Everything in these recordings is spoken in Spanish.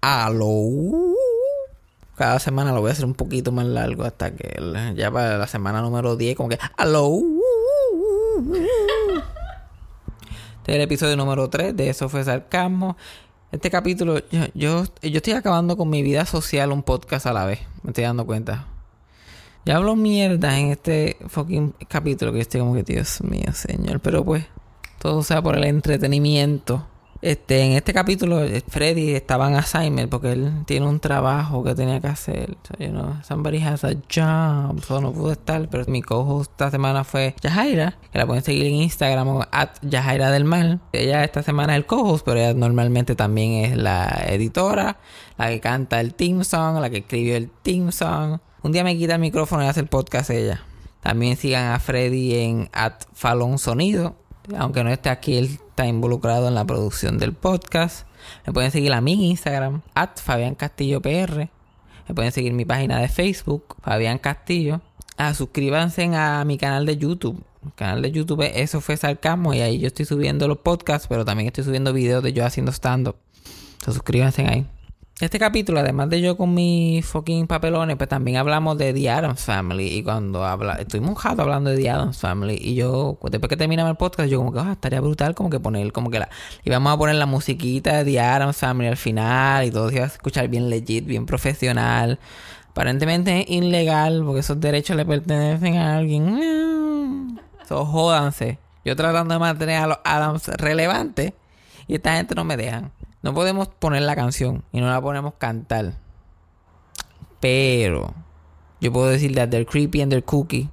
Aló. Cada semana lo voy a hacer un poquito más largo hasta que ya para la semana número 10 como que aló. Este es el episodio número 3 de Eso fue sarcasmo. Este capítulo, yo, yo, yo estoy acabando con mi vida social un podcast a la vez. Me estoy dando cuenta. Ya hablo mierda en este fucking capítulo que estoy como que, Dios mío, señor. Pero pues, todo sea por el entretenimiento. Este, en este capítulo, eh, Freddy estaba en assignment porque él tiene un trabajo que tenía que hacer. So, you know, somebody has a job. No pudo estar, pero mi co-host esta semana fue Yajaira, que la pueden seguir en Instagram at Yajaira del Mal. Ella esta semana es el co-host, pero ella normalmente también es la editora, la que canta el theme song, la que escribió el theme song. Un día me quita el micrófono y hace el podcast ella. También sigan a Freddy en at Falón Sonido. Aunque no esté aquí, él está involucrado en la producción del podcast. Me pueden seguir a en Instagram, at PR. Me pueden seguir mi página de Facebook, Fabián Castillo. Ah, suscríbanse a mi canal de YouTube. El canal de YouTube es Eso fue Sarcasmo y ahí yo estoy subiendo los podcasts, pero también estoy subiendo videos de yo haciendo stand-up. So, suscríbanse ahí. Este capítulo, además de yo con mis fucking papelones, pues también hablamos de The Addams Family. Y cuando habla, estuvimos un rato hablando de The Addams Family. Y yo, pues, después que terminamos el podcast, yo como que, ah, estaría brutal como que poner, como que la... íbamos a poner la musiquita de The Addams Family al final. Y todo se iba a escuchar bien legit, bien profesional. Aparentemente es ilegal, porque esos derechos le pertenecen a alguien. So, jódanse. Yo tratando de mantener a los Adams relevantes. Y esta gente no me dejan. No podemos poner la canción y no la podemos cantar. Pero yo puedo decir that they're creepy and they're cookie.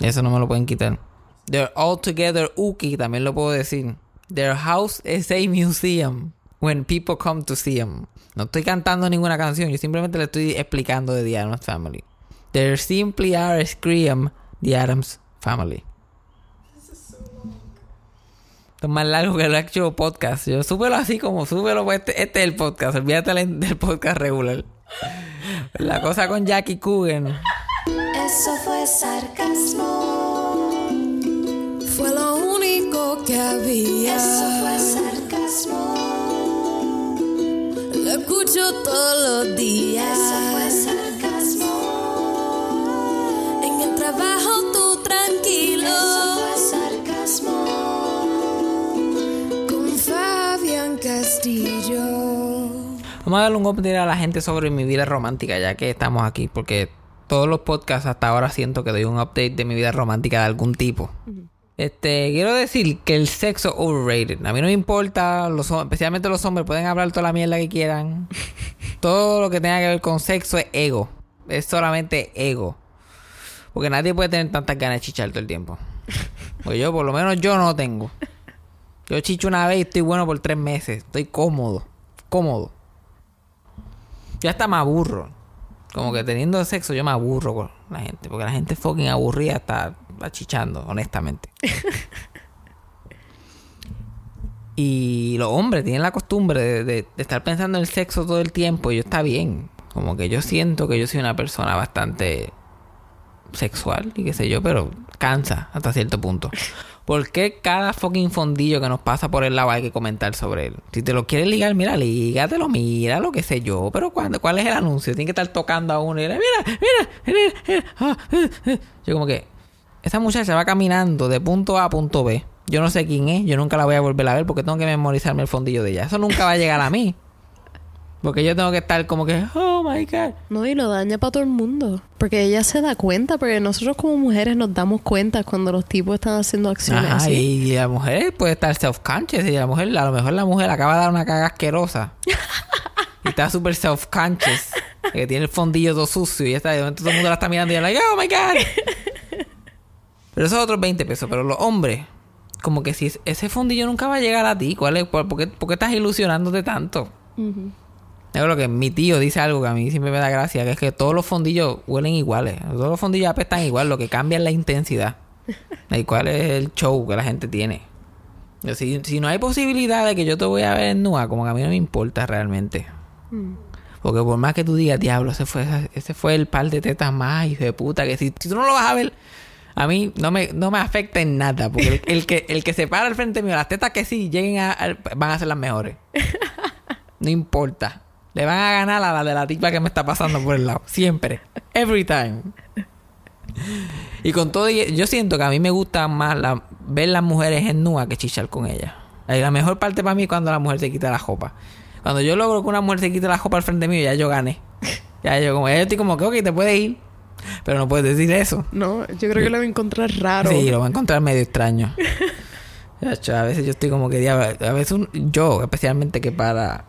Eso no me lo pueden quitar. They're all together ookie, también lo puedo decir. Their house is a museum when people come to see them. No estoy cantando ninguna canción, yo simplemente le estoy explicando de The Addams Family. There simply are scream The Addams Family. Esto es más largo que el actual podcast. Yo súbelo así como súbelo. pues, Este, este es el podcast. Olvídate del del podcast regular. La cosa con Jackie Coogan. Eso fue sarcasmo. Fue lo único que había. Eso fue sarcasmo. Lo escucho todos los días. Eso fue sarcasmo. En el trabajo tú tranquilo. Eso Vamos a darle un update a la gente sobre mi vida romántica, ya que estamos aquí, porque todos los podcasts hasta ahora siento que doy un update de mi vida romántica de algún tipo. Este, quiero decir que el sexo overrated. A mí no me importa, los, especialmente los hombres pueden hablar toda la mierda que quieran. Todo lo que tenga que ver con sexo es ego. Es solamente ego. Porque nadie puede tener tantas ganas de chichar todo el tiempo. Pues yo, por lo menos yo no tengo. Yo chicho una vez y estoy bueno por tres meses. Estoy cómodo. Cómodo. Yo hasta me aburro. Como que teniendo sexo yo me aburro con la gente. Porque la gente fucking aburrida está achichando, honestamente. y los hombres tienen la costumbre de, de- estar pensando en el sexo todo el tiempo. Y yo está bien. Como que yo siento que yo soy una persona bastante sexual y qué sé yo, pero cansa hasta cierto punto. ¿Por qué cada fucking fondillo que nos pasa por el lado hay que comentar sobre él? Si te lo quieres ligar, mira, lígatelo, mira, lo que sé yo. Pero ¿cuándo, ¿cuál es el anuncio? Tiene que estar tocando a uno y mira, mira, mira, mira, ah, eh, eh". Yo como que, esa muchacha va caminando de punto A a punto B. Yo no sé quién es, yo nunca la voy a volver a ver porque tengo que memorizarme el fondillo de ella. Eso nunca va a llegar a mí. Porque yo tengo que estar como que, oh my god. No, y lo daña para todo el mundo. Porque ella se da cuenta, porque nosotros como mujeres nos damos cuenta cuando los tipos están haciendo acciones Ajá, así. y la mujer puede estar self-conscious y la mujer, a lo mejor la mujer acaba de dar una caga asquerosa. y está súper self-conscious. Que tiene el fondillo todo sucio y ya está, de momento todo el mundo la está mirando y ella like, oh my god. pero esos otros 20 pesos, pero los hombres, como que si ese fondillo nunca va a llegar a ti, ¿cuál es? ¿Por, por qué, por qué estás ilusionándote tanto? Ujú. Es lo que mi tío dice algo que a mí siempre me da gracia, que es que todos los fondillos huelen iguales. Todos los fondillos apestan igual, lo que cambia es la intensidad. ¿Y cuál es el show que la gente tiene? Yo, Si, si no hay posibilidad de que yo te voy a ver en nua, como que a mí no me importa realmente. Porque por más que tú digas, diablo, ese fue, ese fue el par de tetas más, hijo de puta, que si, si tú no lo vas a ver, a mí no me, no me afecta en nada. Porque el, el que, el que se para al frente mío, las tetas que sí lleguen a, van a ser las mejores. No importa. Le van a ganar a la de la tipa que me está pasando por el lado. Siempre. Every time. Y con todo, yo siento que a mí me gusta más la- ver las mujeres en nua que chichar con ellas. La mejor parte para mí es cuando la mujer se quita la jopa. Cuando yo logro que una mujer se quite la jopa al frente mío, ya yo gané. Ya yo como, ya yo estoy como que, ok, te puedes ir. Pero no puedes decir eso. No, yo creo que lo voy a encontrar raro. Sí, lo va a encontrar medio extraño. A veces yo estoy como que a veces un- yo, especialmente que para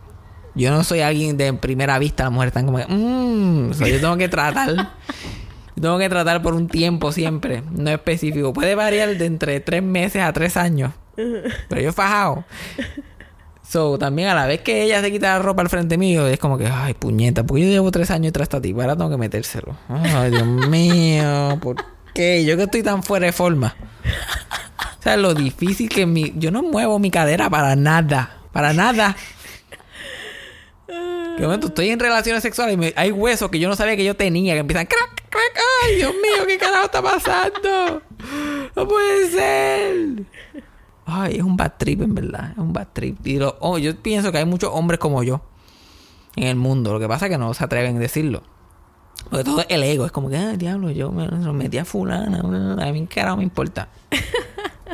yo no soy alguien de primera vista, las mujeres están como mmm, yo tengo que tratar. Tengo que tratar por un tiempo siempre, no específico. Puede variar de entre tres meses a tres años. Pero yo fajado. So, también a la vez que ella se quita la ropa al frente mío, es como que, ay, puñeta, porque yo llevo tres años tras esta ahora tengo que metérselo. Ay, Dios mío, ¿por qué? Yo que estoy tan fuera de forma. O sea, lo difícil que mi... Yo no muevo mi cadera para nada. Para nada. Que momento estoy en relaciones sexuales y me- hay huesos que yo no sabía que yo tenía, que empiezan crack, crack. Ay, Dios mío, ¿qué carajo está pasando? No puede ser. Ay, es un bad trip, en verdad. Es un bad trip. Y lo- oh, yo pienso que hay muchos hombres como yo en el mundo. Lo que pasa es que no se atreven a decirlo. Porque todo es el ego. Es como que, ah, diablo, yo me metí a fulana. A mí, carajo, me importa.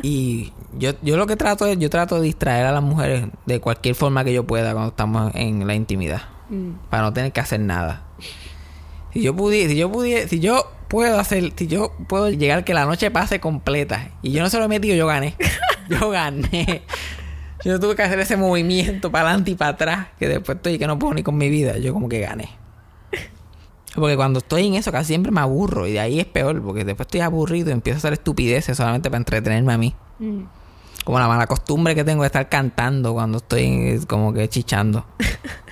Y yo, yo lo que trato es, yo trato de distraer a las mujeres de cualquier forma que yo pueda cuando estamos en la intimidad. Para no tener que hacer nada. Si yo pudiera, si yo pudiera, si yo puedo hacer, si yo puedo llegar que la noche pase completa y yo no se lo he metido, yo gané. Yo gané. Yo no tuve que hacer ese movimiento para adelante y para atrás, que después estoy que no puedo ni con mi vida. Yo como que gané. Porque cuando estoy en eso casi siempre me aburro y de ahí es peor, porque después estoy aburrido y empiezo a hacer estupideces solamente para entretenerme a mí. Como la mala costumbre que tengo de estar cantando cuando estoy como que chichando.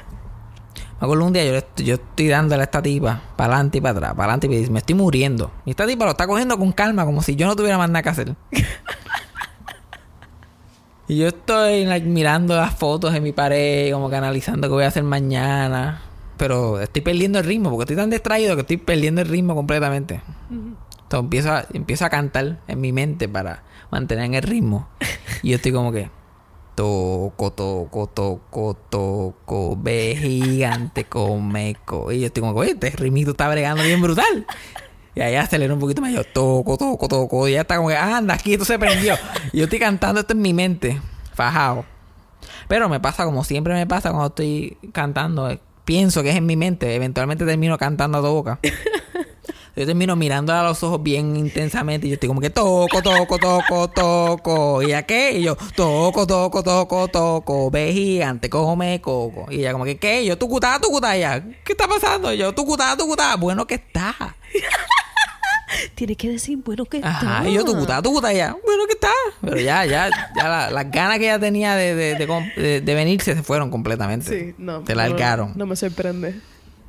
Me acuerdo un día yo, yo estoy dándole a esta tipa para adelante y para atrás, para adelante y me estoy muriendo. Y esta tipa lo está cogiendo con calma, como si yo no tuviera más nada que hacer. y yo estoy like, mirando las fotos en mi pared, como que analizando qué voy a hacer mañana. Pero estoy perdiendo el ritmo, porque estoy tan distraído que estoy perdiendo el ritmo completamente. Entonces empiezo a, empiezo a cantar en mi mente para mantener en el ritmo. Y yo estoy como que... Toco, toco, toco, toco, ve gigante, come, co. Y yo estoy como oye, este ritmito está bregando bien brutal. Y ahí acelero un poquito más. Yo toco, toco, toco. Y ya está como que, anda, aquí esto se prendió. Yo estoy cantando esto en mi mente, fajado. Pero me pasa como siempre me pasa cuando estoy cantando. eh, Pienso que es en mi mente. Eventualmente termino cantando a toda boca. Yo termino mirándola a los ojos bien intensamente y yo estoy como que toco, toco, toco, toco. ¿Y a qué? Y yo toco, toco, toco, toco. Ve gigante, come coco. Y ella como que, ¿qué? Y yo tucutá, tucutá. Y ella, ¿qué está pasando? Y yo tucutá, tucutá. Bueno que está. Tienes que decir, bueno, que Ajá. está. Y yo tucutá, tucutá. Y ella, bueno que está. Pero ya, ya, ya la- las ganas que ella tenía de, de, de, de- de venirse se fueron completamente. Sí, no. Se no, largaron. No me sorprende.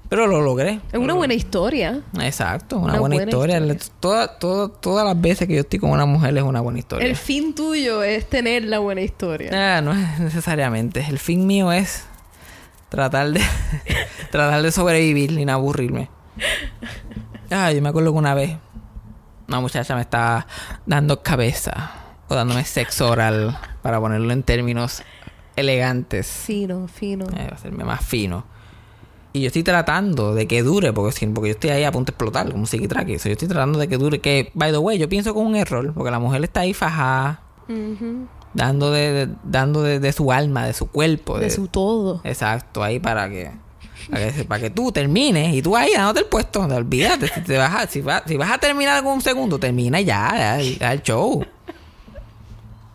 Pero lo logré. Es una buena historia. Exacto, una, Una buena, buena historia. historia. Toda- toda- todas las veces que yo estoy con una mujer es una buena historia. El fin tuyo es tener la buena historia. Ah, no es necesariamente. El fin mío es tratar de tratar de sobrevivir y no aburrirme. Ah, yo me acuerdo que una vez una muchacha me estaba dando cabeza o dándome sexo oral para ponerlo en términos elegantes. Fino, fino. Eh, hacerme más fino. Y yo estoy tratando de que dure, porque, porque yo estoy ahí a punto de explotar, como psiquitraque. So, yo estoy tratando de que dure, que, by the way, yo pienso es un error, porque la mujer está ahí fajada, dando de, de- dando de, de su alma, de su cuerpo. De su todo. Exacto, ahí para que, para que, para que tú termines y tú ahí dándote el puesto. No olvídate, si, te vas a, si, va- si vas a terminar un segundo, termina ya, ya, ya el show.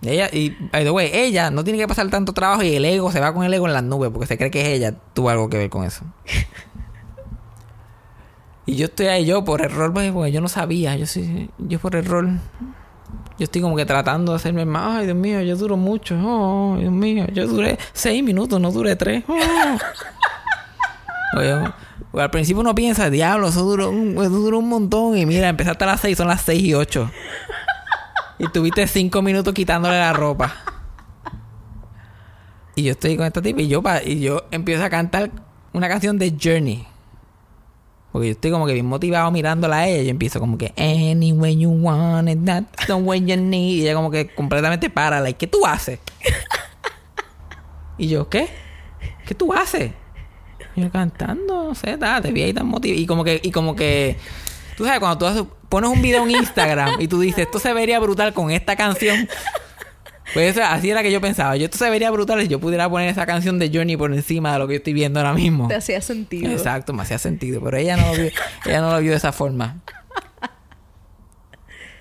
Ella, y by the way, ella no tiene que pasar tanto trabajo y el ego se va con el ego en las nubes porque se cree que es ella, tuvo algo que ver con eso. y yo estoy ahí, yo por error, pues, porque yo no sabía, yo sí, yo por error. Yo estoy como que tratando de hacerme más. Ay, Dios mío, yo duro mucho. Oh, Dios mío, yo duré seis minutos, no duré tres. Oh. Oye, o- al principio uno piensa, diablo, eso duró, un, eso duró un montón. Y mira, empezaste a las seis, son las seis y ocho. Y tuviste cinco minutos quitándole la ropa. Y yo estoy con esta tipa y yo, y yo empiezo a cantar una canción de Journey. Porque yo estoy como que bien motivado mirándola a ella. Y yo empiezo como que Anyway you want it, that's the way you need. Y ella como que completamente para. Like, ¿qué tú haces? y yo, ¿qué? ¿Qué tú haces? Yo cantando, no sé, te vi ahí tan motivado. Y como que, y como que, tú sabes, cuando tú haces- pones un video en Instagram y tú dices, esto se vería brutal con esta canción. Pues eso, así era que yo pensaba. Yo esto se vería brutal si yo pudiera poner esa canción de Journey por encima de lo que yo estoy viendo ahora mismo. Te hacía sentido. Exacto, me hacía sentido. Pero ella no lo vio, ella no lo vio de esa forma.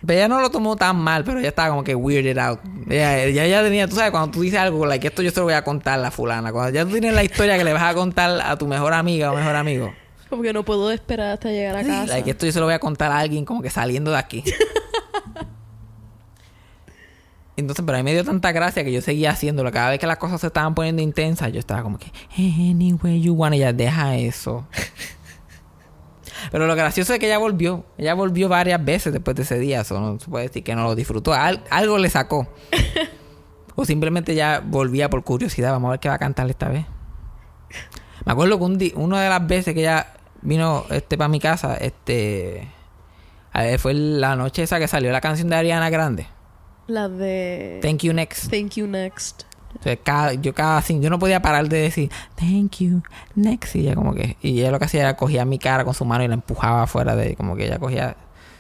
Pero ella no lo tomó tan mal, pero ella estaba como que weirded out. Ella, ella, ella tenía, tú sabes, cuando tú dices algo, like, esto yo se lo voy a contar a la fulana. Cuando ya tú tienes la historia que le vas a contar a tu mejor amiga o mejor amigo. Como que no puedo esperar hasta llegar a casa. Like, esto yo se lo voy a contar a alguien como que saliendo de aquí. Entonces, pero a mí me dio tanta gracia que yo seguía haciéndolo. Cada vez que las cosas se estaban poniendo intensas, yo estaba como que, "Eh, anyway you want, ella deja eso. pero lo gracioso es que ella volvió. Ella volvió varias veces después de ese día. Eso no se puede decir que no lo disfrutó. Al- algo le sacó. o simplemente ya volvía por curiosidad. Vamos a ver qué va a cantar esta vez. Me acuerdo que un una de las veces que ella vino este para mi casa, este a ver, fue la noche esa que salió la canción de Ariana Grande. La de Thank you next. Thank You Next. Entonces, cada- yo cada yo no podía parar de decir thank you next y ella como que y ella lo que hacía era cogía mi cara con su mano y la empujaba afuera de como que ella cogía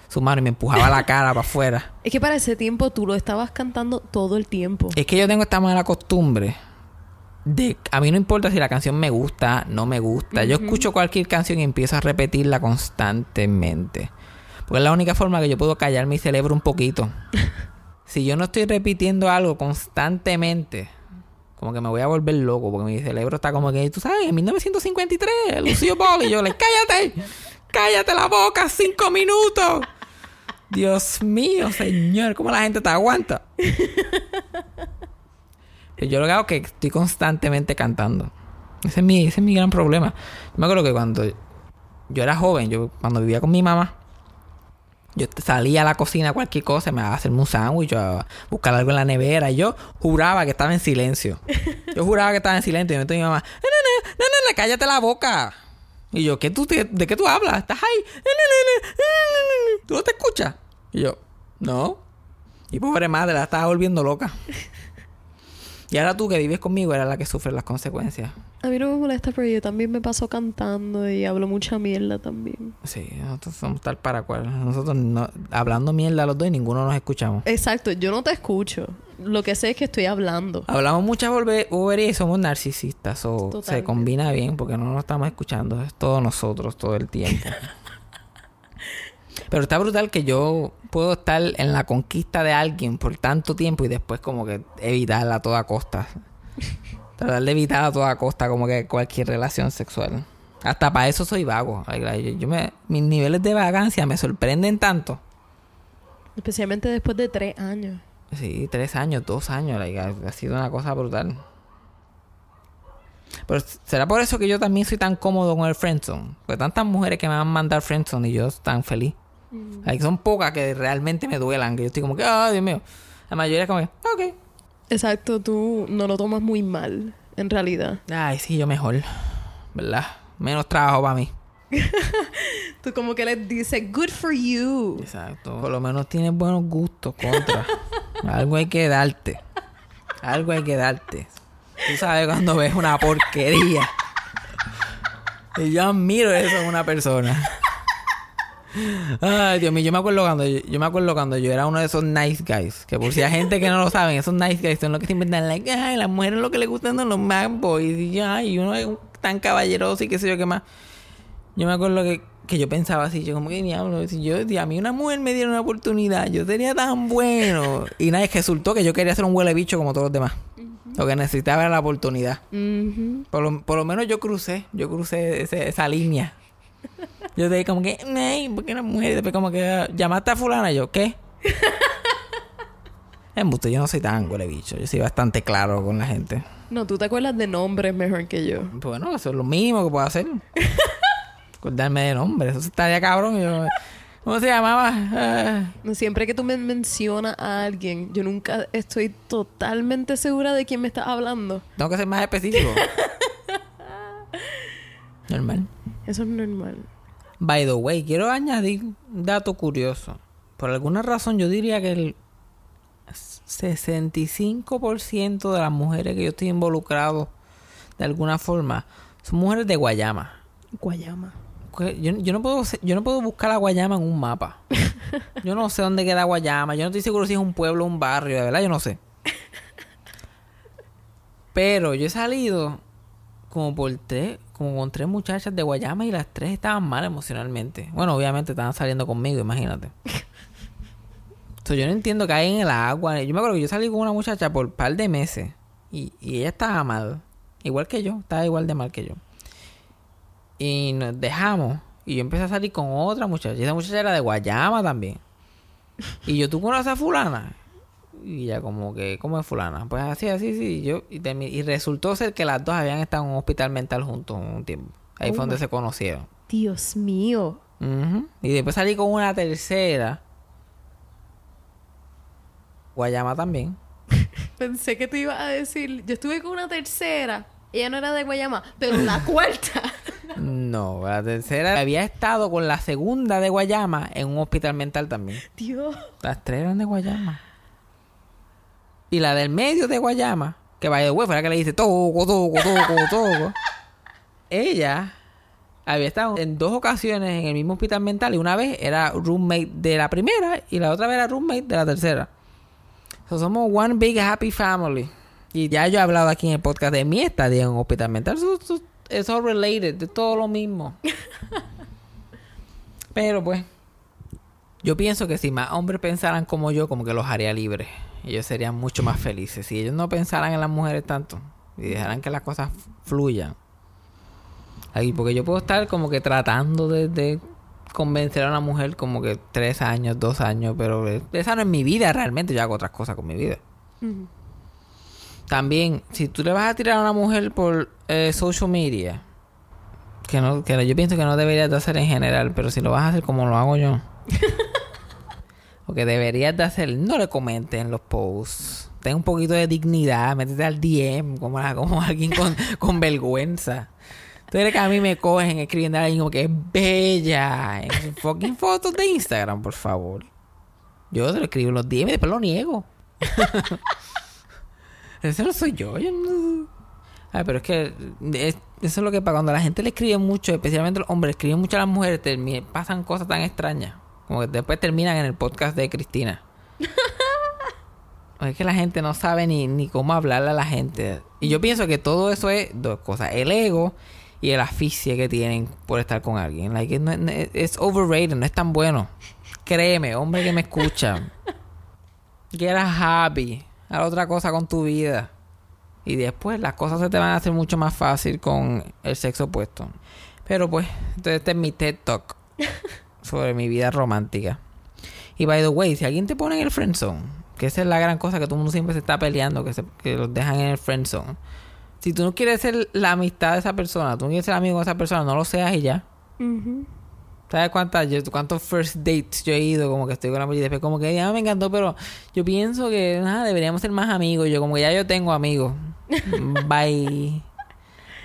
su mano y me empujaba la cara para afuera. Es que para ese tiempo tú lo estabas cantando todo el tiempo. Es que yo tengo esta mala costumbre de a mí no importa si la canción me gusta, no me gusta. Yo escucho cualquier canción y empiezo a repetirla constantemente. Porque es la única forma que yo puedo callar mi cerebro un poquito. si yo no estoy repitiendo algo constantemente, como que me voy a volver loco, porque mi cerebro está como que, tú sabes, en 1953, Lucio Ball, y yo le, cállate, cállate la boca, cinco minutos. Dios mío, señor, ¿cómo la gente te aguanta? Yo lo que hago es que estoy constantemente cantando. Ese es mi, ese es mi gran problema. Yo me acuerdo que cuando yo era joven, yo cuando vivía con mi mamá, yo salía a la cocina cualquier cosa, me iba a hacerme un sándwich, a buscar algo en la nevera. Y yo juraba que estaba en silencio. Yo juraba que estaba en silencio. Y me mi mamá, no, no, no, no, no, cállate la boca. Y yo, ¿qué tú te- ¿de qué tú hablas? ¿Estás ahí? No, no, no, no, no, no. ¿Tú no te escuchas? Y yo, no. Y pobre madre, la estaba volviendo loca. Y ahora tú que vives conmigo eres la que sufre las consecuencias. A mí no me molesta, pero yo también me paso cantando y hablo mucha mierda también. Sí, nosotros somos tal para cual. Nosotros no- hablando mierda los dos y ninguno nos escuchamos. Exacto, yo no te escucho. Lo que sé es que estoy hablando. Hablamos muchas boberías y somos narcisistas. O se Totalmente. combina bien porque no nos estamos escuchando. Es todos nosotros todo el tiempo. Pero está brutal que yo puedo estar en la conquista de alguien por tanto tiempo y después como que evitarla a toda costa. Tratar de evitar a toda costa como que cualquier relación sexual. Hasta para eso soy vago. Like, yo me, mis niveles de vagancia me sorprenden tanto. Especialmente después de tres años. Sí, tres años, dos años, like, ha, ha sido una cosa brutal. Pero será por eso que yo también soy tan cómodo con el friendzone. Porque tantas mujeres que me van a mandar friendzone y yo tan feliz. Like, son pocas que realmente me duelan, que yo estoy como que, ay, Dios mío. La mayoría es como que, ok. Exacto, tú no lo tomas muy mal, en realidad. Ay, sí, yo mejor. ¿Verdad? Menos trabajo para mí. Tú como que les dices, good for you. Exacto. Por lo menos tienes buenos gustos contra. Algo hay que darte. Algo hay que darte. Tú sabes cuando ves una porquería. Y yo admiro eso en una persona. Ay, Dios mío, yo me acuerdo cuando yo, yo me acuerdo cuando yo era uno de esos nice guys, que por si hay gente que no lo saben, esos nice guys son los que se inventan like, ay, las mujeres lo que les gustan son los man boys y yo, ay, uno es tan caballeroso y qué sé yo qué más. Yo me acuerdo que, que yo pensaba así, yo como que diablo, si yo, si a mí una mujer me diera una oportunidad, yo sería tan bueno. Y nada, es que resultó que yo quería ser un huele bicho como todos los demás. Lo que necesitaba era la oportunidad. Ujú. Por lo, por lo menos yo crucé, yo crucé ese- esa línea. Yo te dije como que, ay, ¿por qué una mujer? Después como que, llamaste a fulana, Y yo, ¿qué? Embuste, yo no soy tan huele bicho, yo soy bastante claro con la gente. No, tú te acuerdas de nombres mejor que yo. Bueno, eso es lo mínimo que puedo hacer. Acordarme de nombre, eso estaría cabrón. Yo, ¿Cómo se llamaba? Ah, No, Siempre que tú me mencionas a alguien, yo nunca estoy totalmente segura de quién me estás hablando. tengo que ser más específico. Normal. Eso es normal. By the way, quiero añadir un dato curioso. Por alguna razón yo diría que el 65% de las mujeres que yo estoy involucrado de alguna forma Son mujeres de Guayama. Guayama. Yo, yo no puedo yo no puedo buscar a Guayama en un mapa. Yo no sé dónde queda Guayama. Yo no estoy seguro si es un pueblo o un barrio, de verdad, yo no sé. Pero yo he salido como por tres, como con tres muchachas de Guayama y las tres estaban mal emocionalmente. Bueno, obviamente estaban saliendo conmigo, imagínate. So, yo no entiendo que hay en el agua. Yo me acuerdo que yo salí con una muchacha por un par de meses y, y ella estaba mal. Igual que yo, estaba igual de mal que yo. Y nos dejamos. Y yo empecé a salir con otra muchacha. Y esa muchacha era de Guayama también. Y yo, ¿tú conoces a fulana? Y ella como que, ¿cómo es fulana? Pues así, así, sí. Yo, y, y resultó ser que las dos habían estado en un hospital mental juntos un tiempo. Ahí Oh fue donde se conocieron. Dios mío. Y después salí con una tercera. Guayama también. Pensé que te iba a decir. Yo estuve con una tercera. Ella no era de Guayama, pero la cuarta. No, la tercera había estado con la segunda de Guayama en un hospital mental también. Dios. Las tres eran de Guayama. Y la del medio de Guayama, que vaya de fue la que le dice toco, toco, toco, toco. Ella había estado en dos ocasiones en el mismo hospital mental y una vez era roommate de la primera y la otra vez era roommate de la tercera. So, somos one big happy family. Y ya yo he hablado aquí en el podcast de mi estadía en un hospital mental. So, so, es all related, es todo lo mismo. Pero pues, yo pienso que si más hombres pensaran como yo, como que los haría libres. Ellos serían mucho más felices. Si ellos no pensaran en las mujeres tanto y dejaran que las cosas fluyan. Ahí, porque yo puedo estar como que tratando de, de convencer a una mujer como que tres años, dos años, pero esa no es mi vida realmente. Yo hago otras cosas con mi vida. También, si tú le vas a tirar a una mujer por eh, social media, que no, que yo pienso que no deberías de hacer en general, pero si lo vas a hacer como lo hago yo, o que deberías de hacer, no le comentes en los posts. Ten un poquito de dignidad, métete al DM como, como alguien con, vergüenza. Tú eres que a mí me cogen escribiendo a alguien como que es bella fucking fotos de Instagram, por favor. Yo te lo escribo en los DM y después lo niego. Ese no soy yo. yo no- Ay, pero es que es- eso es lo que pasa. Cuando la gente le escribe mucho, especialmente los hombres, escriben mucho a las mujeres, termi- pasan cosas tan extrañas. Como que después terminan en el podcast de Cristina. es que la gente no sabe ni, ni cómo hablarle a la gente. Y yo pienso que todo eso es dos cosas. El ego y el asfixia que tienen por estar con alguien. Like, no- no- es overrated, no es tan bueno. Créeme, hombre que me escucha. Get a. Haz otra cosa con tu vida. Y después las cosas se te van a hacer mucho más fácil con el sexo opuesto. Pero pues, entonces este es mi TED Talk sobre mi vida romántica. Y by the way, si alguien te pone en el friendzone, que esa es la gran cosa que todo el mundo siempre se está peleando, que, se, que los dejan en el friendzone. Si tú no quieres ser la amistad de esa persona, tú no quieres ser amigo de esa persona, no lo seas y ya. ¿Sabes cuántas, yo, cuántos first dates yo he ido? Como que estoy con la mujer y después como que ya me encantó, pero yo pienso que deberíamos ser más amigos. Yo como que ya yo tengo amigos. Bye.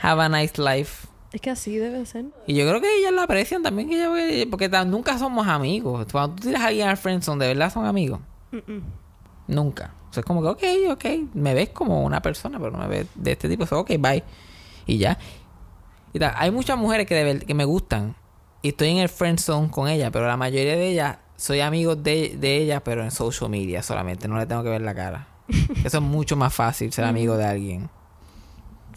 Have a nice life. Es que así debe ser. Y yo creo que ellas lo aprecian también, que ella- porque nunca somos amigos. Cuando tú tiras a alguien al friendzone, ¿de verdad son amigos? Nunca. O sea, es como que, ok, ok, me ves como una persona, pero no me ves de este tipo. So, ok, bye. Y ya. Y hay muchas mujeres que, de ver- que me gustan y estoy en el friend zone con ellas, pero la mayoría de ellas soy amigo de, de ellas, pero en social media solamente. No le tengo que ver la cara. Eso es mucho más fácil ser amigo de alguien.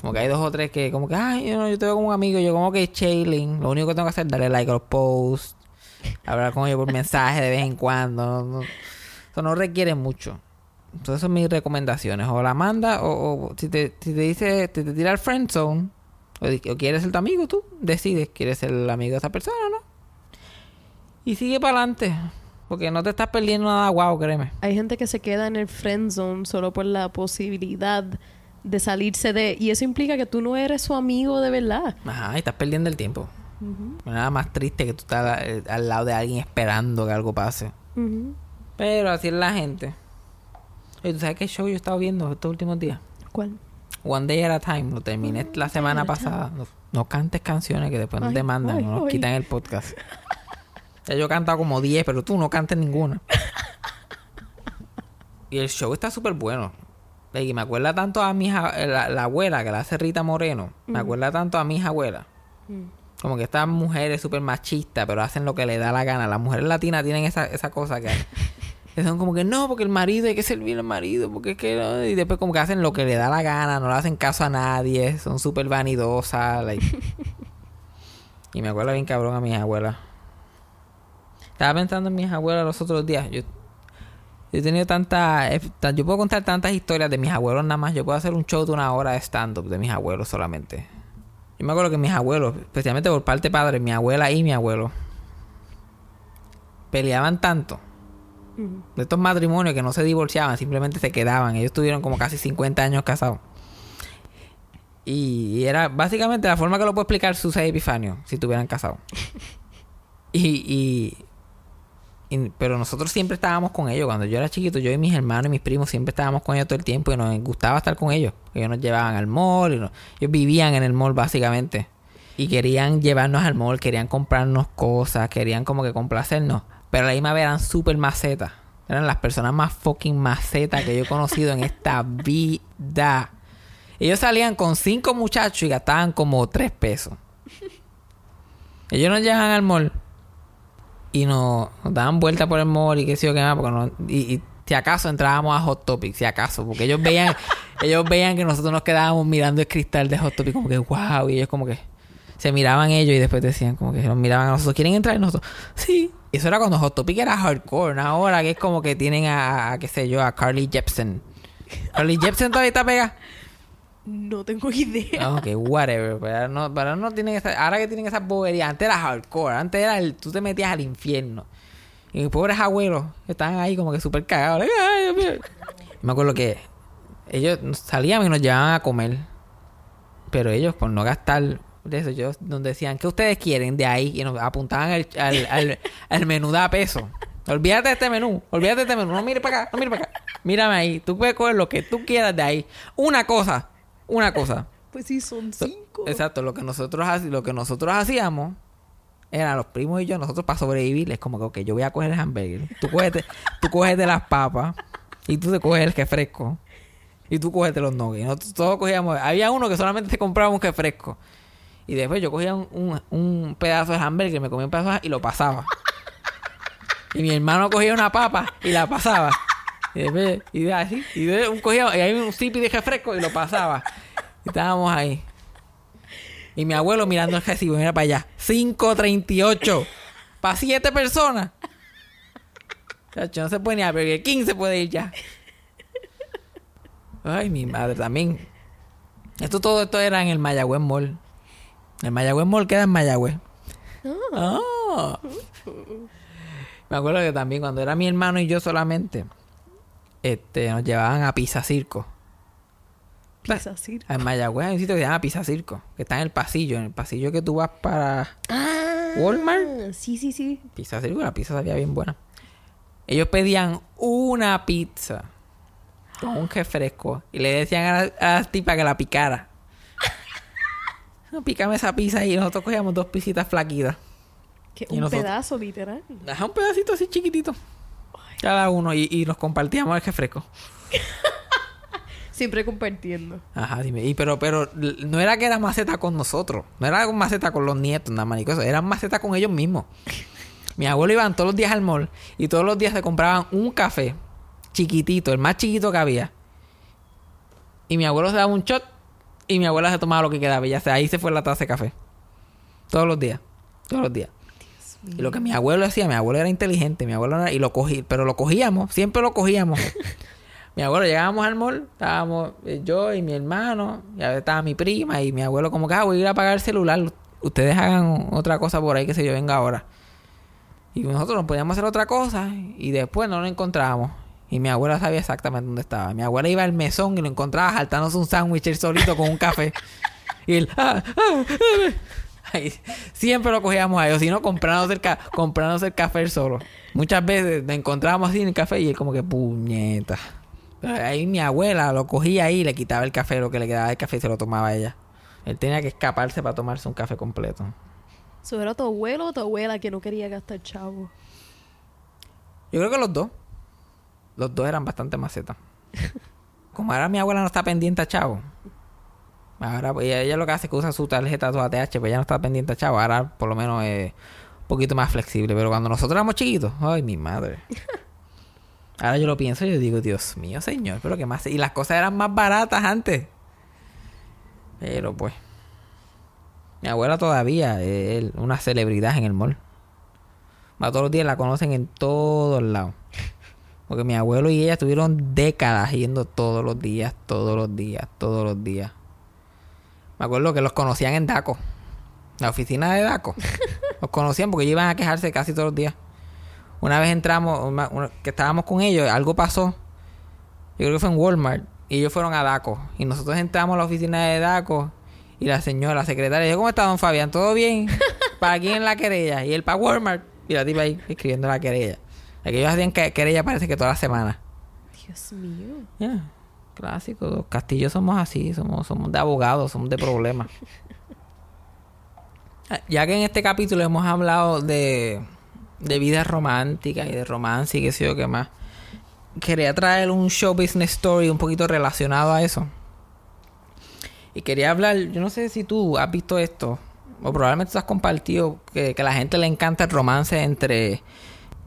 Como que hay dos o tres que, como que, ay, yo, yo te veo como un amigo, yo como que chilling. Lo único que tengo que hacer es darle like a los posts, hablar con ellos por mensaje de vez en cuando. No, no- Eso no requiere mucho. Entonces, son mis recomendaciones. O la manda, o, si, te, si te dice, te, te tira al friend zone, o quieres ser tu amigo, tú decides, quieres ser el amigo de esa persona o no. Y sigue para adelante. Porque no te estás perdiendo nada guau, créeme. Hay gente que se queda en el friend zone solo por la posibilidad de salirse de... Y eso implica que tú no eres su amigo de verdad. Ajá, y estás perdiendo el tiempo. Nada más triste que tú estás eh, al lado de alguien esperando que algo pase. Pero así es la gente. Oye, ¿tú sabes qué show yo he estado viendo estos últimos días? ¿Cuál? One Day at a Time. Lo terminé la semana pasada. No, no cantes canciones que después nos Ay, demandan. ay, no nos ay. quitan el podcast. Ya yo he cantado como 10, pero tú no cantes ninguna. Y el show está súper bueno. Y me acuerda tanto a mi hija- la, la abuela, que la hace Rita Moreno. Me acuerda tanto a mis abuelas. Como que estas mujeres súper machistas, pero hacen lo que le da la gana. Las mujeres latinas tienen esa, esa cosa que, que son como que no, porque el marido hay que servir al marido, porque es que no", y después como que hacen lo que le da la gana, no le hacen caso a nadie, son súper vanidosas. like. y me acuerdo bien cabrón a mis abuelas. Estaba pensando en mis abuelas los otros días. Yo, yo he tenido tantas. ta- Yo puedo contar tantas historias de mis abuelos nada más. Yo puedo hacer un show de una hora de stand-up de mis abuelos solamente. Yo me acuerdo que mis abuelos, especialmente por parte padre, mi abuela y mi abuelo, peleaban tanto. De estos matrimonios que no se divorciaban, simplemente se quedaban. Ellos tuvieron como casi 50 años casados. Y, era básicamente la forma que lo puedo explicar Susa y Epifanio, si estuvieran casados. Y, y, pero nosotros siempre estábamos con ellos. Cuando yo era chiquito, yo y mis hermanos y mis primos siempre estábamos con ellos todo el tiempo y nos gustaba estar con ellos. Ellos nos llevaban al mall, ellos vivían en el mall básicamente. Y querían llevarnos al mall, querían comprarnos cosas, querían como que complacernos. Pero a la misma vez eran súper macetas. Eran las personas más fucking macetas que yo he conocido en esta vida. Ellos salían con cinco muchachos y gastaban como tres pesos. Ellos nos llevan al mall y nos, nos daban vuelta por el mall y qué sé yo qué más, porque no- y, y si acaso entrábamos a Hot Topic, si acaso, porque ellos veían, ellos veían que nosotros nos quedábamos mirando el cristal de Hot Topic como que wow, y ellos como que se miraban ellos y después decían como que nos miraban a nosotros, ¿quieren entrar? Y nosotros, sí. Y eso era cuando Hot Topic era hardcore, ahora que es como que tienen a, a, qué sé yo, a Carly Jepsen. Carly Jepsen todavía está pega. No tengo idea. Ah, Ok, whatever. Pero no, pero no tienen esa, ahora que tienen esas boberías. Antes era hardcore. Antes era el, tú te metías al infierno. Y mis pobres abuelos estaban ahí como que súper cagados. Me acuerdo que ellos salían y nos llevaban a comer. Pero ellos, por no gastar de eso, ellos nos decían, ¿qué ustedes quieren de ahí? Y nos apuntaban al, al, al, menú de peso. Olvídate de este menú, olvídate de este menú. No mire para acá, no mire para acá. Mírame ahí. Tú puedes coger lo que tú quieras de ahí. Una cosa, una cosa. Pues sí, son cinco. Exacto, lo que nosotros lo que nosotros hacíamos eran los primos y yo, nosotros para sobrevivir, es como que ok, yo voy a coger el hamburger, tú coges tú coges de las papas y tú te coges el que fresco y tú coges de los nuggets. Nosotros todos cogíamos, había uno que solamente se compraba un que fresco. Y después yo cogía un, un, un pedazo de hamburger, me comía un pedazo de- y lo pasaba. Y mi hermano cogía una papa y la pasaba. Y después, y de así, y de un cogía, y ahí un sipi de refresco y lo pasaba. Y estábamos ahí. Y mi abuelo mirando el recibo, mira para allá. 5.38. Para siete personas. Chacho, no se puede ni a Burger King se puede ir ya. Ay, mi madre también. Esto todo esto era en el Mayagüez Mall. El Mayagüez Mall queda en Mayagüez. Ah. Me acuerdo que también cuando era mi hermano y yo solamente, este, nos llevaban a Pizza Circo. Pizza Circo. En Mayagüez hay un sitio que se llama Pizza Circo, que está en el pasillo, en el pasillo que tú vas para Ah, Walmart. Sí, sí, sí. Pizza Circo, la pizza sabía bien buena. Ellos pedían una pizza con un refresco y le decían a la, a la tipa que la picara. No, pícame esa pizza y nosotros cogíamos dos pisitas flaquitas. Que Y un nosotros- pedazo, literal. Ajá, un pedacito así chiquitito. Cada uno y, y nos compartíamos el refresco. Siempre compartiendo. Ajá, dime. Y pero, pero no era que era maceta con nosotros. No era maceta con los nietos, nada más ni cosa. Era maceta con ellos mismos. Mi abuelo iban todos los días al mall y todos los días se compraban un café chiquitito, el más chiquito que había. Y mi abuelo se daba un shot y mi abuela se tomaba lo que quedaba. Y ya se, ahí se fue la taza de café. Todos los días. Todos los días. Y lo que mi abuelo hacía, mi abuelo era inteligente, mi abuelo era- y lo cogí, pero lo cogíamos, siempre lo cogíamos. mi abuelo llegábamos al mall, estábamos eh, yo y mi hermano, y a veces estaba mi prima, y mi abuelo como que ah, voy a ir a apagar el celular, ustedes hagan otra cosa por ahí que se yo venga ahora. Y nosotros nos podíamos hacer otra cosa, y después no lo encontrábamos. Y mi abuela sabía exactamente dónde estaba. Mi abuela iba al mesón y lo encontraba saltándose un sándwich él solito con un café. Y él, ah, ah, ah, Siempre lo cogíamos a ellos, si no el, ca- el café solo. Muchas veces nos encontrábamos así en el café y él como que puñeta. Pero ahí mi abuela lo cogía ahí y le quitaba el café, lo que le quedaba del café y se lo tomaba ella. Él tenía que escaparse para tomarse un café completo. ¿Eso era tu abuelo o tu abuela que no quería gastar chavo? Yo creo que los dos. Los dos eran bastante macetas. como ahora mi abuela no está pendiente a chavo. Ahora pues, ella, lo que hace es que usa su tarjeta su ATH, pues ella no está pendiente chavo. Ahora por lo menos es un poquito más flexible. Pero cuando nosotros éramos chiquitos, ay mi madre. Ahora yo lo pienso y yo digo, Dios mío, señor, pero qué más. Y las cosas eran más baratas antes. Pero pues. Mi abuela todavía es una celebridad en el mall. Va todos los días, la conocen en todos lados. Porque mi abuelo y ella estuvieron décadas yendo todos los días, todos los días, todos los días. Me acuerdo que los conocían en DACO. La oficina de DACO. Los conocían porque ellos iban a quejarse casi todos los días. Una vez entramos, una- una- que estábamos con ellos, algo pasó. Yo creo que fue en Walmart. Y ellos fueron a DACO. Y nosotros entramos a la oficina de DACO. Y la señora, la secretaria, dijo, ¿cómo está don Fabián? ¿Todo bien? ¿Para quién la querella? Y él para Walmart. Y la tipa ahí escribiendo la querella. Es que ellos hacían que- querella parece que toda la semana. Dios mío. Ya, Clásico. Los castillos somos así. Somos, somos de abogados, somos de problemas. Ya que en este capítulo hemos hablado de, de vida romántica y de romance y qué sé yo qué más. Quería traer un show business story un poquito relacionado a eso. Y quería hablar, yo no sé si tú has visto esto, o probablemente tú has compartido que, que a la gente le encanta el romance entre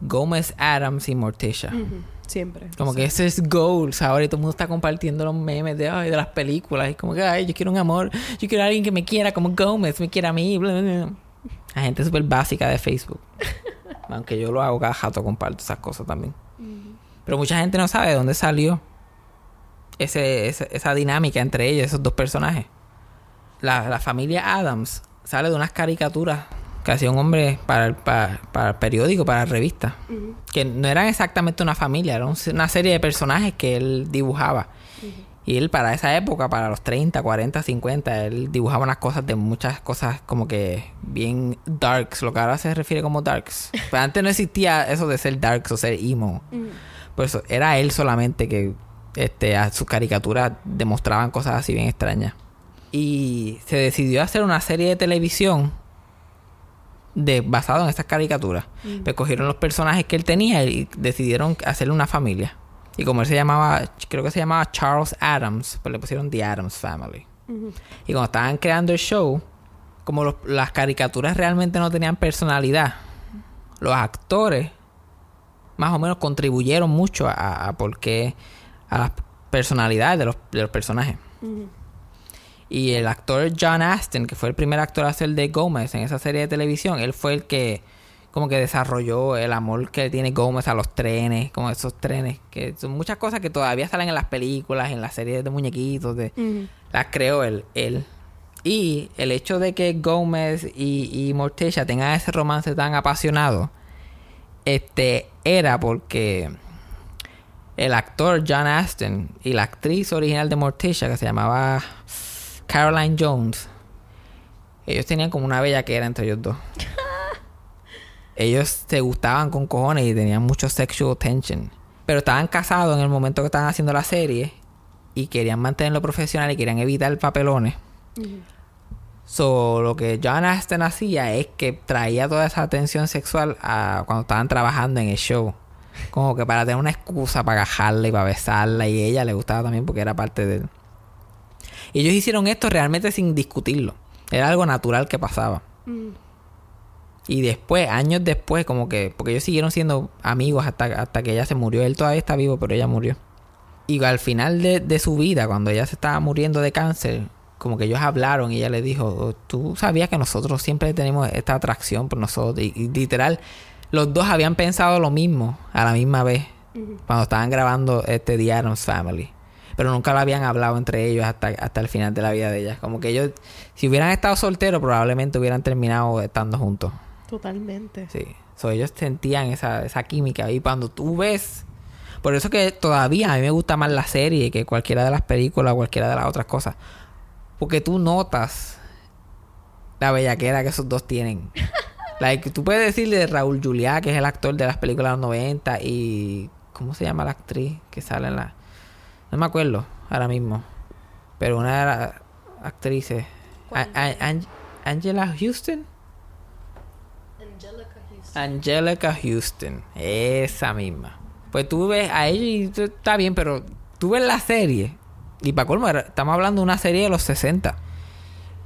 Gómez Adams y Morticia. Ujú, Siempre. Como que ese es goals ahora y todo el mundo está compartiendo los memes de, ay, de las películas. Y como que, ay, yo quiero un amor, yo quiero a alguien que me quiera como Gómez, me quiera a mí. bla, bla, bla. La gente súper básica de Facebook. Aunque yo lo hago cada jato, comparto esas cosas también. Pero mucha gente no sabe de dónde salió ese, ese- esa dinámica entre ellos, esos dos personajes. La, la familia Adams sale de unas caricaturas que hacía un hombre para el, para, para el periódico, para la revista. Que no eran exactamente una familia, eran un- una serie de personajes que él dibujaba. Y él para esa época, para los 30, 40, 50, él dibujaba unas cosas de muchas cosas como que bien darks, lo que ahora se refiere como darks. Pero antes no existía eso de ser darks o ser emo. Por eso era él solamente que este, a sus caricaturas demostraban cosas así bien extrañas. Y se decidió hacer una serie de televisión de basado en estas caricaturas. Pues cogieron los personajes que él tenía y decidieron hacerle una familia. Y como él se llamaba, creo que se llamaba Charles Adams, pues le pusieron The Adams Family. Y cuando estaban creando el show, como los- las caricaturas realmente no tenían personalidad, los actores más o menos contribuyeron mucho a, a por qué- a las personalidades de los, de los personajes. Y el actor John Aston, que fue el primer actor a hacer de Gómez en esa serie de televisión, él fue el que como que desarrolló el amor que tiene Gómez a los trenes, como esos trenes, que son muchas cosas que todavía salen en las películas, en las series de muñequitos, de, las creó él, él. Y el hecho de que Gómez y, y Morticia tengan ese romance tan apasionado, este, era porque el actor John Aston y la actriz original de Morticia, que se llamaba Caroline Jones, ellos tenían como una bella que era entre ellos dos. ellos se gustaban con cojones y tenían mucho sexual tension. Pero estaban casados en el momento que estaban haciendo la serie y querían mantenerlo profesional y querían evitar papelones. So, lo que John Aston hacía es que traía toda esa atención sexual a cuando estaban trabajando en el show. Como que para tener una excusa para agajarla y para besarla. Y ella le gustaba también porque era parte de ellos hicieron esto realmente sin discutirlo. Era algo natural que pasaba. Y después, años después, como que... Porque ellos siguieron siendo amigos hasta, hasta que ella se murió. Él todavía está vivo, pero ella murió. Y al final de, de su vida, cuando ella se estaba muriendo de cáncer, como que ellos hablaron y ella le dijo, "Oh, tú sabías que nosotros siempre tenemos esta atracción por nosotros. Y, y literal, los dos habían pensado lo mismo a la misma vez cuando estaban grabando este The Addams Family. Pero nunca lo habían hablado entre ellos hasta, hasta el final de la vida de ella. Como que ellos, si hubieran estado solteros, probablemente hubieran terminado estando juntos. Totalmente. Sí. So, ellos sentían esa, esa química. Y cuando tú ves. Por eso que todavía a mí me gusta más la serie que cualquiera de las películas o cualquiera de las otras cosas. Porque tú notas la bellaquera que esos dos tienen. like, tú puedes decirle de Raúl Juliá, que es el actor de las películas de los 90, y. ¿Cómo se llama la actriz que sale en la.? No me acuerdo ahora mismo. Pero una de las actrices. A- a- An- Angela Houston. Angelica Houston. Esa misma. Pues tú ves a ella y tú- está bien, pero tú ves la serie Y para colmo, estamos hablando de una serie de los 60.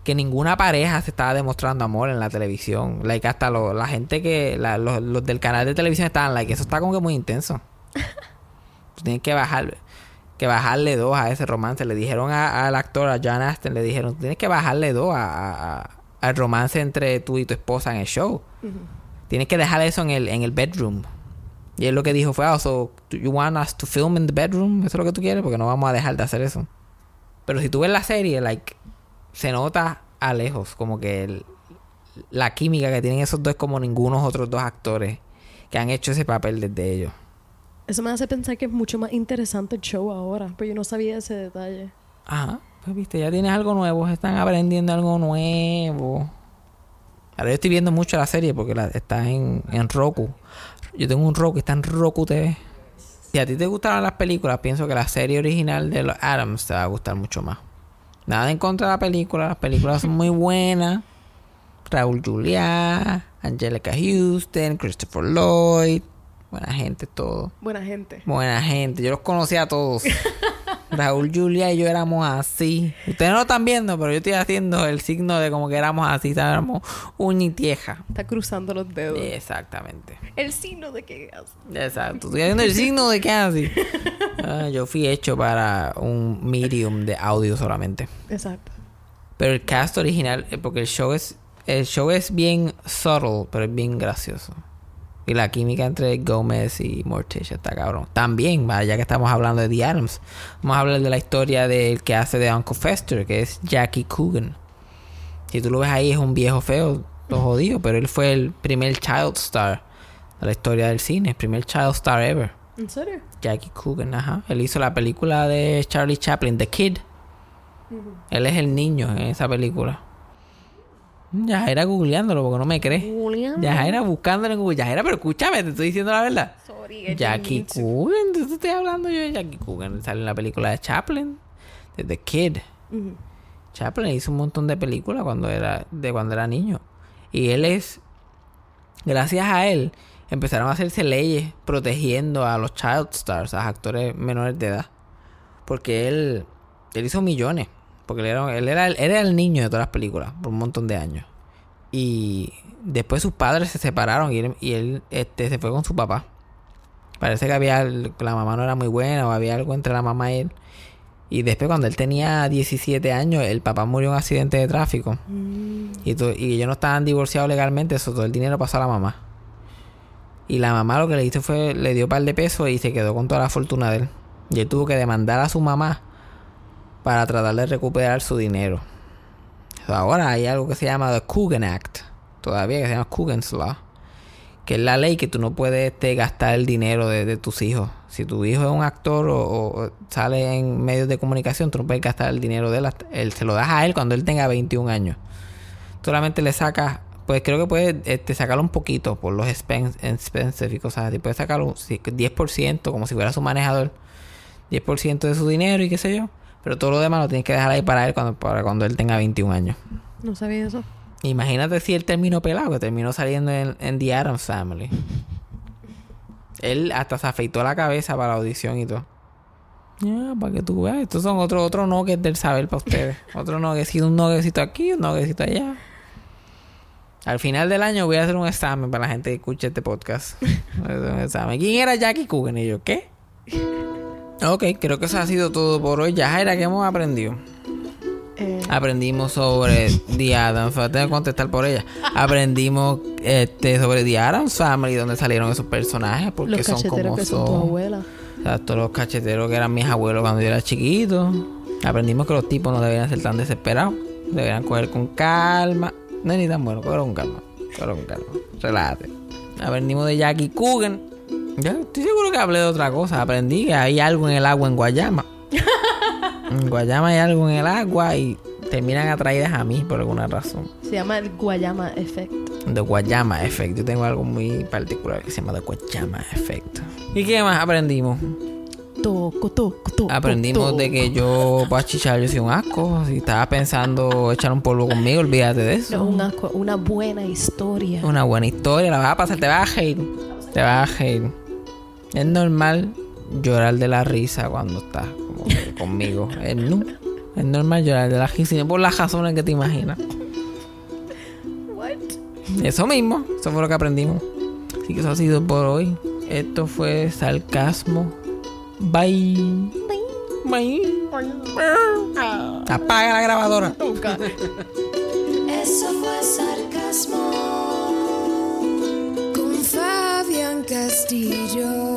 Que ninguna pareja se estaba demostrando amor en la televisión. Like, hasta lo- la gente que. la- los, los del canal de televisión estaban like, eso está como que muy intenso. Tú tienes que bajar. Que bajarle dos a ese romance. Le dijeron a- al actor, a John Aston, le dijeron, tienes que bajarle dos a- al romance entre tú y tu esposa en el show. Tienes que dejar eso en el, en el bedroom. Y él lo que dijo fue, oh, so, do you want us to film in the bedroom? ¿Eso es lo que tú quieres? Porque no vamos a dejar de hacer eso. Pero si tú ves la serie, like, se nota a lejos como que el- la química que tienen esos dos como ningunos otros dos actores que han hecho ese papel desde ellos. Eso me hace pensar que es mucho más interesante el show ahora, pero yo no sabía ese detalle. Ajá, pues viste, ya tienes algo nuevo, están aprendiendo algo nuevo. Ahora yo estoy viendo mucho la serie porque está en, en Roku. Yo tengo un Roku, está en Roku TV. Si a ti te gustaron las películas, pienso que la serie original de los Adams te va a gustar mucho más. Nada en contra de la película, las películas son muy buenas. Raúl Juliá, Angelica Houston, Christopher Lloyd, buena gente todo. Buena gente. Buena gente, yo los conocí a todos. Raúl, Julia y yo éramos así. Ustedes no lo están viendo, pero yo estoy haciendo el signo de como que éramos así, éramos uña y tieja. Está cruzando los dedos. Exactamente. El signo de que Exacto. Estoy haciendo el signo de que así. Ah, yo fui hecho para un medium de audio solamente. Exacto. Pero el cast original, eh, porque el show es el show es bien subtle, pero es bien gracioso. Y la química entre Gómez y Morticia está cabrón. También, ya que estamos hablando de The Adams, vamos a hablar de la historia del que hace de Uncle Fester, que es Jackie Coogan. Si tú lo ves ahí, es un viejo feo, lo jodido, pero él fue el primer child star de la historia del cine, el primer child star ever. ¿En serio? Jackie Coogan, ajá. Él hizo la película de Charlie Chaplin, The Kid. Él es el niño en esa película. Ya era googleándolo porque no me crees. Ya era buscándolo en Google. Ya era, pero escúchame, te estoy diciendo la verdad. Sorry, Jackie Coogan, te estoy hablando yo de Jackie Coogan. Sale en la película de Chaplin, de The Kid. Chaplin hizo un montón de películas cuando era, de cuando era niño. Y él es, gracias a él, empezaron a hacerse leyes protegiendo a los child stars, a los actores menores de edad. Porque él, él hizo millones. Porque él era, él era, el- él era el niño de todas las películas por un montón de años. Y después sus padres se separaron y él, y él este, se fue con su papá. Parece que había la mamá no era muy buena o había algo entre la mamá y él. Y después cuando él tenía 17 años, el papá murió en un accidente de tráfico. Y, to- y ellos no estaban divorciados legalmente, eso todo el dinero pasó a la mamá. Y la mamá lo que le hizo fue, le dio un par de pesos y se quedó con toda la fortuna de él. Y él tuvo que demandar a su mamá para tratar de recuperar su dinero. Ahora hay algo que se llama The Coogan Act, todavía que se llama Coogan's Law, que es la ley que tú no puedes este, gastar el dinero de, tus hijos. Si tu hijo es un actor o, sale en medios de comunicación, tú no puedes gastar el dinero de él. él se lo das a él cuando él tenga 21 años. Solamente le sacas, pues creo que puedes este, sacarlo un poquito por los expen- expenses y cosas así. Puedes sacarlo un- si- 10%, como si fuera su manejador. 10% de su dinero y qué sé yo. Pero todo lo demás lo tienes que dejar ahí para él cuando, para cuando él tenga 21 años. No sabía eso. Imagínate si él terminó pelado, que terminó saliendo en, en The Addams Family. Él hasta se afeitó la cabeza para la audición y todo. Ya, para que tú veas. Estos son otros otro nuggets del saber para ustedes. otro nuggecito, un nuggecito aquí, un nuggecito allá. Al final del año voy a hacer un examen para la gente que escuche este podcast. Voy a hacer un examen. ¿Quién era Jackie Coogan? Y yo, ¿qué? Ok, creo que eso ha sido todo por hoy. Ya, Jaira, ¿qué hemos aprendido? Eh, Aprendimos sobre The Family. Tengo que contestar por ella. Aprendimos este, sobre The Addams Family, donde salieron esos personajes, porque los son como que son tu son. abuela. Exacto, los cacheteros que eran mis abuelos cuando yo era chiquito. Aprendimos que los tipos no deberían ser tan desesperados. Deberían coger con calma. No es ni tan bueno, coger con calma. Coger con calma. Relájate. Aprendimos de Jackie Coogan. Ya, estoy seguro que hablé de otra cosa. Aprendí que hay algo en el agua en Guayama. en Guayama hay algo en el agua y terminan atraídas a mí por alguna razón. Se llama el Guayama Effect. The Guayama Effect. Yo tengo algo muy particular que se llama The Guayama Effect. ¿Y qué más aprendimos? Toco, toco, toco. Aprendimos de que yo para chichar yo soy un asco. Si estabas pensando echar un polvo conmigo, olvídate de Es eso. un asco, una buena historia. Una buena historia, la vas a pasar, te vas a reír. Te vas a reír. Es normal llorar de la risa cuando estás como que conmigo. Es, no, es normal llorar de la risa, y no por las razones que te imaginas. Eso mismo, eso fue lo que aprendimos. Así que eso ha sido por hoy. Esto fue sarcasmo. Bye. Bye. Apaga la grabadora. Eso fue sarcasmo. Con Fabián Castillo.